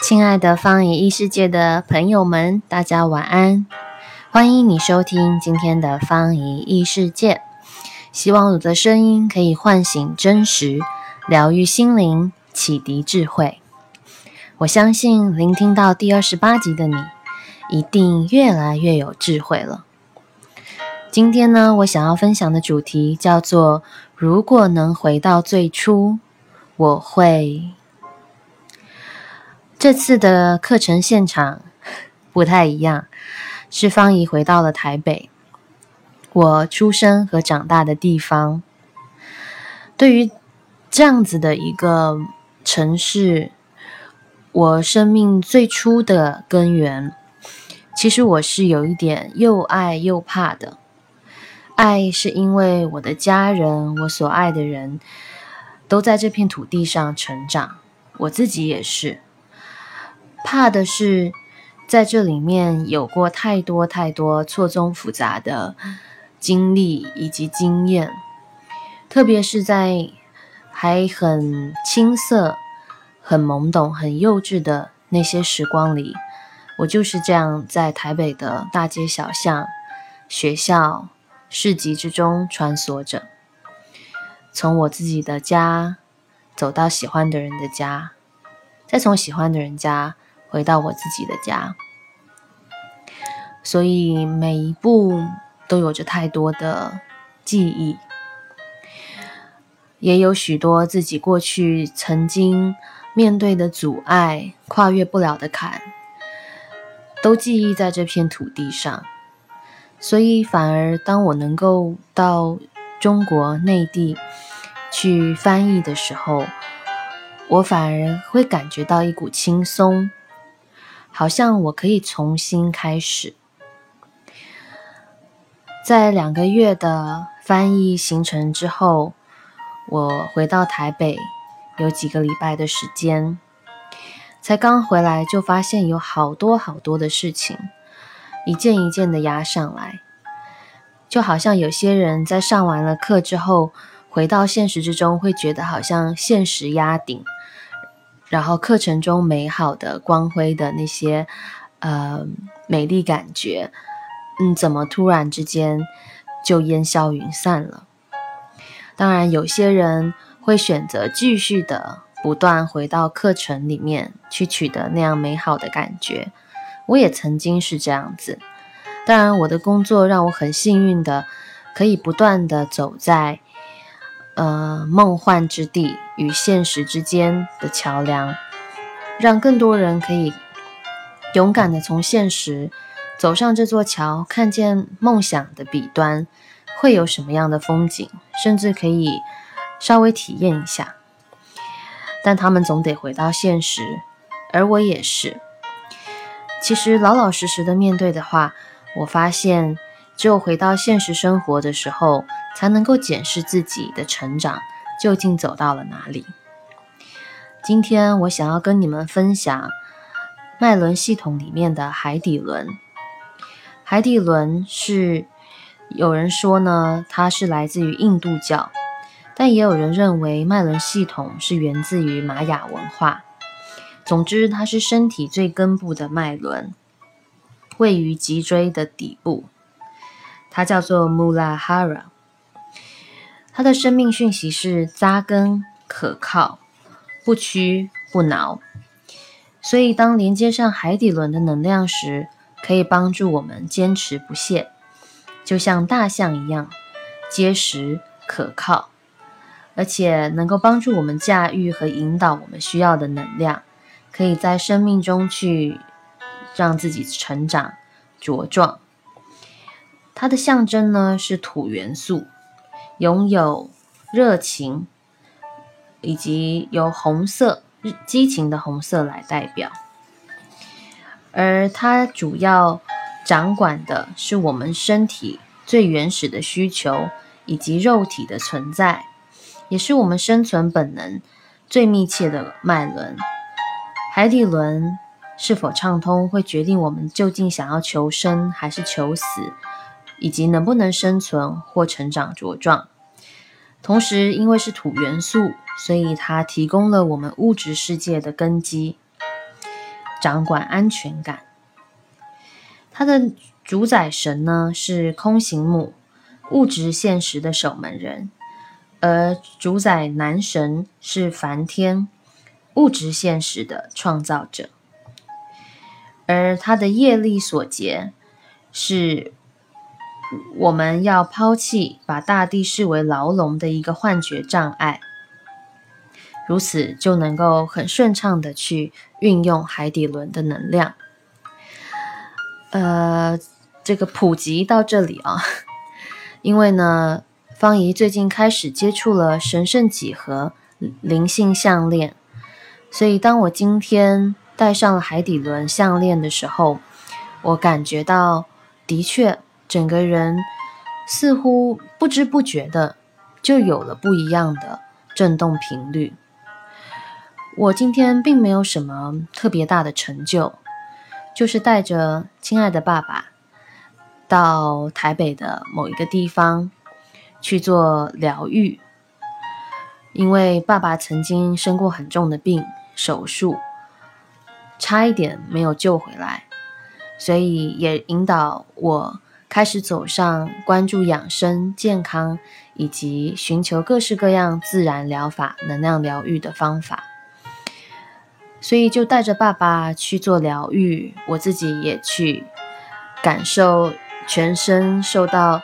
亲爱的方怡异世界的朋友们，大家晚安！欢迎你收听今天的方怡异世界。希望我的声音可以唤醒真实，疗愈心灵，启迪智慧。我相信聆听到第二十八集的你，一定越来越有智慧了。今天呢，我想要分享的主题叫做：如果能回到最初，我会。这次的课程现场 不太一样，是方怡回到了台北，我出生和长大的地方。对于这样子的一个城市，我生命最初的根源，其实我是有一点又爱又怕的。爱是因为我的家人，我所爱的人都在这片土地上成长，我自己也是。怕的是，在这里面有过太多太多错综复杂的经历以及经验，特别是在还很青涩、很懵懂、很幼稚的那些时光里，我就是这样在台北的大街小巷、学校、市集之中穿梭着，从我自己的家走到喜欢的人的家，再从喜欢的人家。回到我自己的家，所以每一步都有着太多的记忆，也有许多自己过去曾经面对的阻碍、跨越不了的坎，都记忆在这片土地上。所以，反而当我能够到中国内地去翻译的时候，我反而会感觉到一股轻松。好像我可以重新开始。在两个月的翻译行程之后，我回到台北，有几个礼拜的时间。才刚回来，就发现有好多好多的事情，一件一件的压上来，就好像有些人在上完了课之后，回到现实之中，会觉得好像现实压顶。然后课程中美好的光辉的那些，呃，美丽感觉，嗯，怎么突然之间就烟消云散了？当然，有些人会选择继续的不断回到课程里面去取得那样美好的感觉。我也曾经是这样子。当然，我的工作让我很幸运的可以不断的走在。呃，梦幻之地与现实之间的桥梁，让更多人可以勇敢的从现实走上这座桥，看见梦想的彼端会有什么样的风景，甚至可以稍微体验一下。但他们总得回到现实，而我也是。其实老老实实的面对的话，我发现只有回到现实生活的时候。才能够检视自己的成长究竟走到了哪里。今天我想要跟你们分享脉轮系统里面的海底轮。海底轮是有人说呢，它是来自于印度教，但也有人认为脉轮系统是源自于玛雅文化。总之，它是身体最根部的脉轮，位于脊椎的底部，它叫做 Mulahara。他的生命讯息是扎根、可靠、不屈不挠，所以当连接上海底轮的能量时，可以帮助我们坚持不懈，就像大象一样结实可靠，而且能够帮助我们驾驭和引导我们需要的能量，可以在生命中去让自己成长茁壮。它的象征呢是土元素。拥有热情，以及由红色、激情的红色来代表，而它主要掌管的是我们身体最原始的需求，以及肉体的存在，也是我们生存本能最密切的脉轮。海底轮是否畅通，会决定我们究竟想要求生还是求死。以及能不能生存或成长茁壮，同时因为是土元素，所以它提供了我们物质世界的根基。掌管安全感。它的主宰神呢是空行母，物质现实的守门人；而主宰男神是梵天，物质现实的创造者。而他的业力所结，是我们要抛弃把大地视为牢笼的一个幻觉障碍，如此就能够很顺畅的去运用海底轮的能量。呃，这个普及到这里啊，因为呢，方怡最近开始接触了神圣几何灵性项链，所以当我今天。戴上了海底轮项链的时候，我感觉到，的确，整个人似乎不知不觉的就有了不一样的振动频率。我今天并没有什么特别大的成就，就是带着亲爱的爸爸到台北的某一个地方去做疗愈，因为爸爸曾经生过很重的病，手术。差一点没有救回来，所以也引导我开始走上关注养生、健康以及寻求各式各样自然疗法、能量疗愈的方法。所以就带着爸爸去做疗愈，我自己也去感受全身受到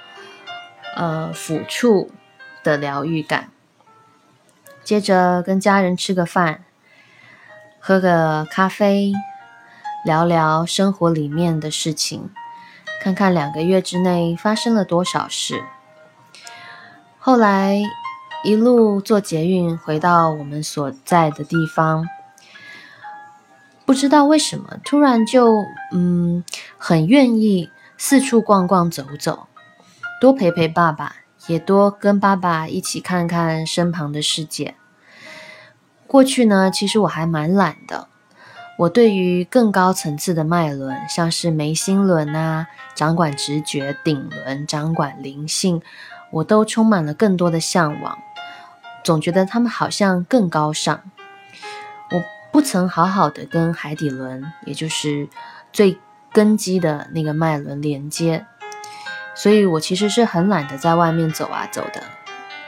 呃抚触的疗愈感。接着跟家人吃个饭。喝个咖啡，聊聊生活里面的事情，看看两个月之内发生了多少事。后来一路坐捷运回到我们所在的地方，不知道为什么突然就嗯很愿意四处逛逛走走，多陪陪爸爸，也多跟爸爸一起看看身旁的世界。过去呢，其实我还蛮懒的。我对于更高层次的脉轮，像是眉心轮啊，掌管直觉；顶轮掌管灵性，我都充满了更多的向往。总觉得他们好像更高尚。我不曾好好的跟海底轮，也就是最根基的那个脉轮连接，所以我其实是很懒得在外面走啊走的。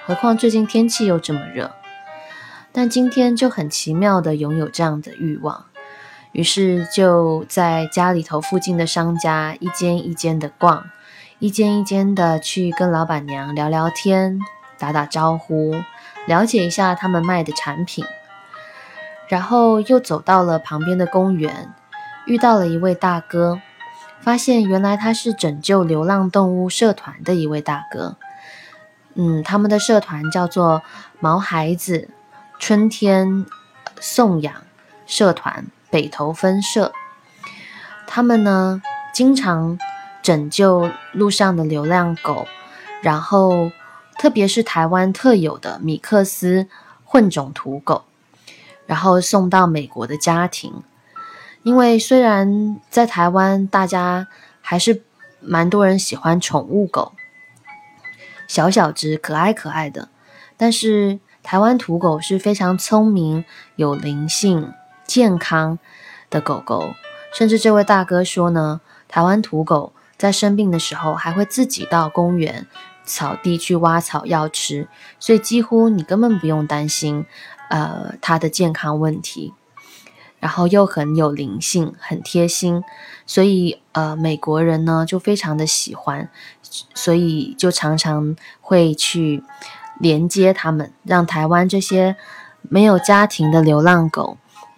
何况最近天气又这么热。但今天就很奇妙的拥有这样的欲望，于是就在家里头附近的商家一间一间的逛，一间一间的去跟老板娘聊聊天、打打招呼，了解一下他们卖的产品。然后又走到了旁边的公园，遇到了一位大哥，发现原来他是拯救流浪动物社团的一位大哥。嗯，他们的社团叫做毛孩子。春天送养社团北投分社，他们呢经常拯救路上的流浪狗，然后特别是台湾特有的米克斯混种土狗，然后送到美国的家庭。因为虽然在台湾大家还是蛮多人喜欢宠物狗，小小只可爱可爱的，但是。台湾土狗是非常聪明、有灵性、健康的狗狗，甚至这位大哥说呢，台湾土狗在生病的时候还会自己到公园草地去挖草药吃，所以几乎你根本不用担心，呃，它的健康问题。然后又很有灵性、很贴心，所以呃，美国人呢就非常的喜欢，所以就常常会去。连接他们，让台湾这些没有家庭的流浪狗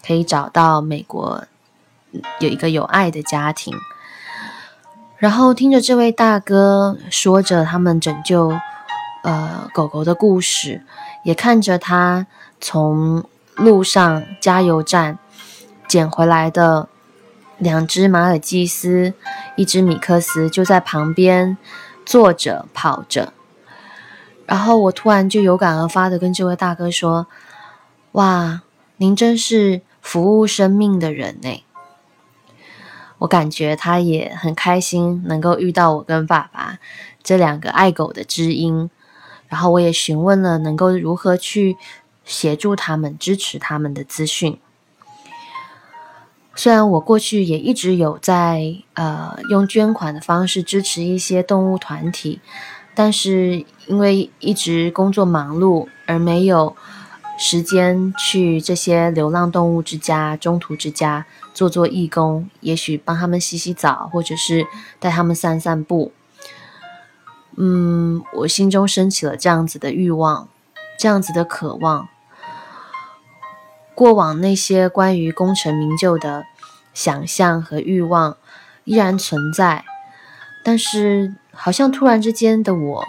可以找到美国有一个有爱的家庭。然后听着这位大哥说着他们拯救呃狗狗的故事，也看着他从路上加油站捡回来的两只马尔济斯，一只米克斯就在旁边坐着跑着。然后我突然就有感而发的跟这位大哥说：“哇，您真是服务生命的人呢！”我感觉他也很开心能够遇到我跟爸爸这两个爱狗的知音。然后我也询问了能够如何去协助他们、支持他们的资讯。虽然我过去也一直有在呃用捐款的方式支持一些动物团体，但是因为一直工作忙碌而没有时间去这些流浪动物之家、中途之家做做义工，也许帮他们洗洗澡，或者是带他们散散步。嗯，我心中升起了这样子的欲望，这样子的渴望。过往那些关于功成名就的想象和欲望依然存在，但是好像突然之间的我，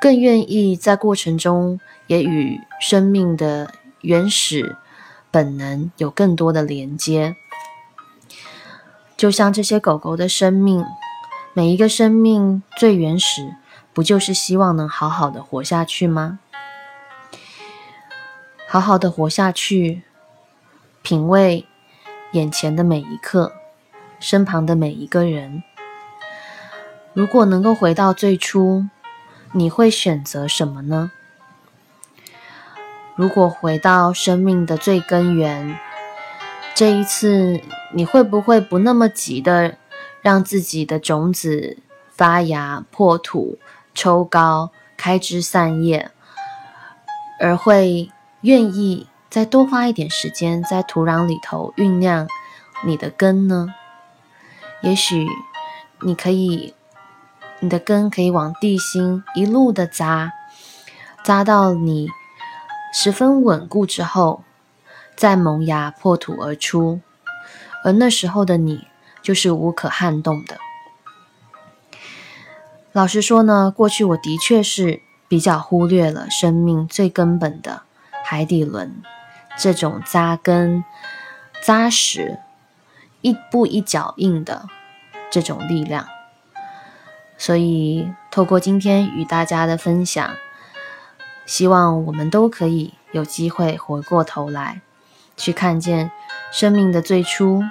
更愿意在过程中也与生命的原始本能有更多的连接。就像这些狗狗的生命，每一个生命最原始。不就是希望能好好的活下去吗？好好的活下去，品味眼前的每一刻，身旁的每一个人。如果能够回到最初，你会选择什么呢？如果回到生命的最根源，这一次你会不会不那么急的让自己的种子发芽破土？抽高，开枝散叶，而会愿意再多花一点时间在土壤里头酝酿你的根呢？也许你可以，你的根可以往地心一路的扎，扎到你十分稳固之后，再萌芽破土而出，而那时候的你就是无可撼动的。老实说呢，过去我的确是比较忽略了生命最根本的海底轮这种扎根、扎实、一步一脚印的这种力量。所以，透过今天与大家的分享，希望我们都可以有机会回过头来，去看见生命的最初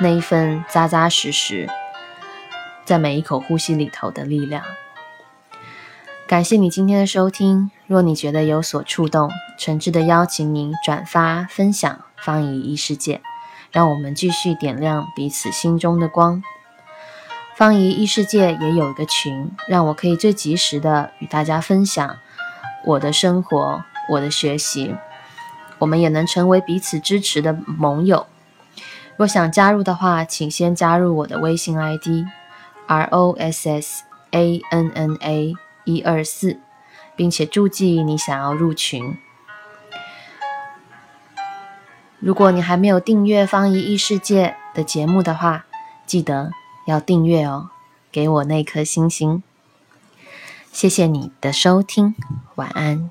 那一份扎扎实实。在每一口呼吸里头的力量。感谢你今天的收听。若你觉得有所触动，诚挚的邀请您转发分享方怡异世界，让我们继续点亮彼此心中的光。方怡异世界也有一个群，让我可以最及时的与大家分享我的生活、我的学习，我们也能成为彼此支持的盟友。若想加入的话，请先加入我的微信 ID。R O S S A N N A 一二四，并且注记你想要入群。如果你还没有订阅方怡异世界的节目的话，记得要订阅哦，给我那颗星星。谢谢你的收听，晚安。